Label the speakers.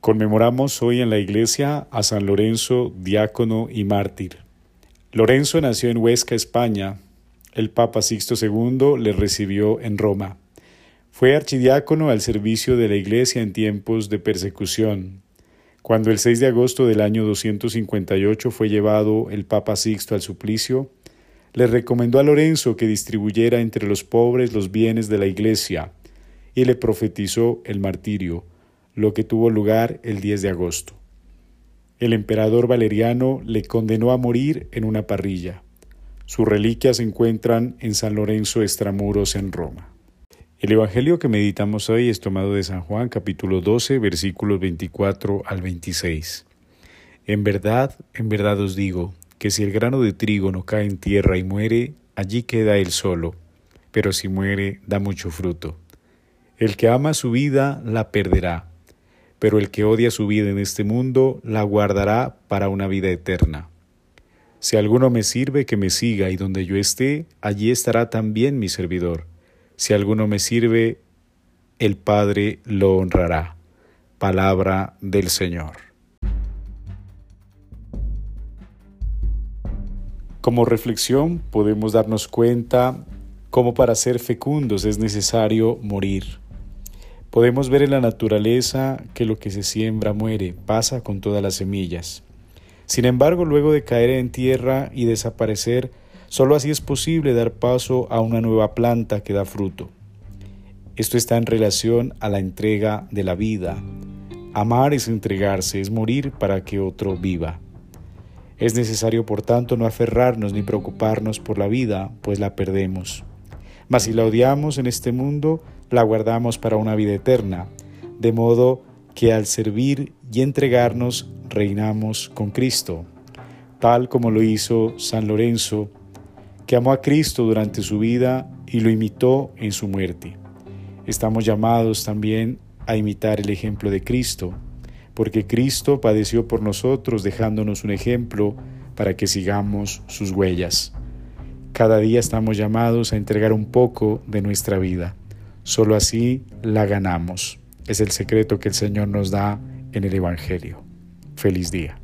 Speaker 1: Conmemoramos hoy en la iglesia a San Lorenzo, diácono y mártir. Lorenzo nació en Huesca, España. El Papa Sixto II le recibió en Roma. Fue archidiácono al servicio de la iglesia en tiempos de persecución. Cuando el 6 de agosto del año 258 fue llevado el Papa Sixto al suplicio, le recomendó a Lorenzo que distribuyera entre los pobres los bienes de la iglesia y le profetizó el martirio lo que tuvo lugar el 10 de agosto. El emperador Valeriano le condenó a morir en una parrilla. Sus reliquias se encuentran en San Lorenzo Estramuros en Roma. El Evangelio que meditamos hoy es tomado de San Juan capítulo 12 versículos 24 al 26. En verdad, en verdad os digo, que si el grano de trigo no cae en tierra y muere, allí queda él solo, pero si muere, da mucho fruto. El que ama su vida la perderá pero el que odia su vida en este mundo la guardará para una vida eterna. Si alguno me sirve, que me siga, y donde yo esté, allí estará también mi servidor. Si alguno me sirve, el Padre lo honrará. Palabra del Señor. Como reflexión podemos darnos cuenta cómo para ser fecundos es necesario morir. Podemos ver en la naturaleza que lo que se siembra muere, pasa con todas las semillas. Sin embargo, luego de caer en tierra y desaparecer, sólo así es posible dar paso a una nueva planta que da fruto. Esto está en relación a la entrega de la vida. Amar es entregarse, es morir para que otro viva. Es necesario, por tanto, no aferrarnos ni preocuparnos por la vida, pues la perdemos. Mas si la odiamos en este mundo, la guardamos para una vida eterna, de modo que al servir y entregarnos reinamos con Cristo, tal como lo hizo San Lorenzo, que amó a Cristo durante su vida y lo imitó en su muerte. Estamos llamados también a imitar el ejemplo de Cristo, porque Cristo padeció por nosotros dejándonos un ejemplo para que sigamos sus huellas. Cada día estamos llamados a entregar un poco de nuestra vida. Solo así la ganamos. Es el secreto que el Señor nos da en el Evangelio. Feliz día.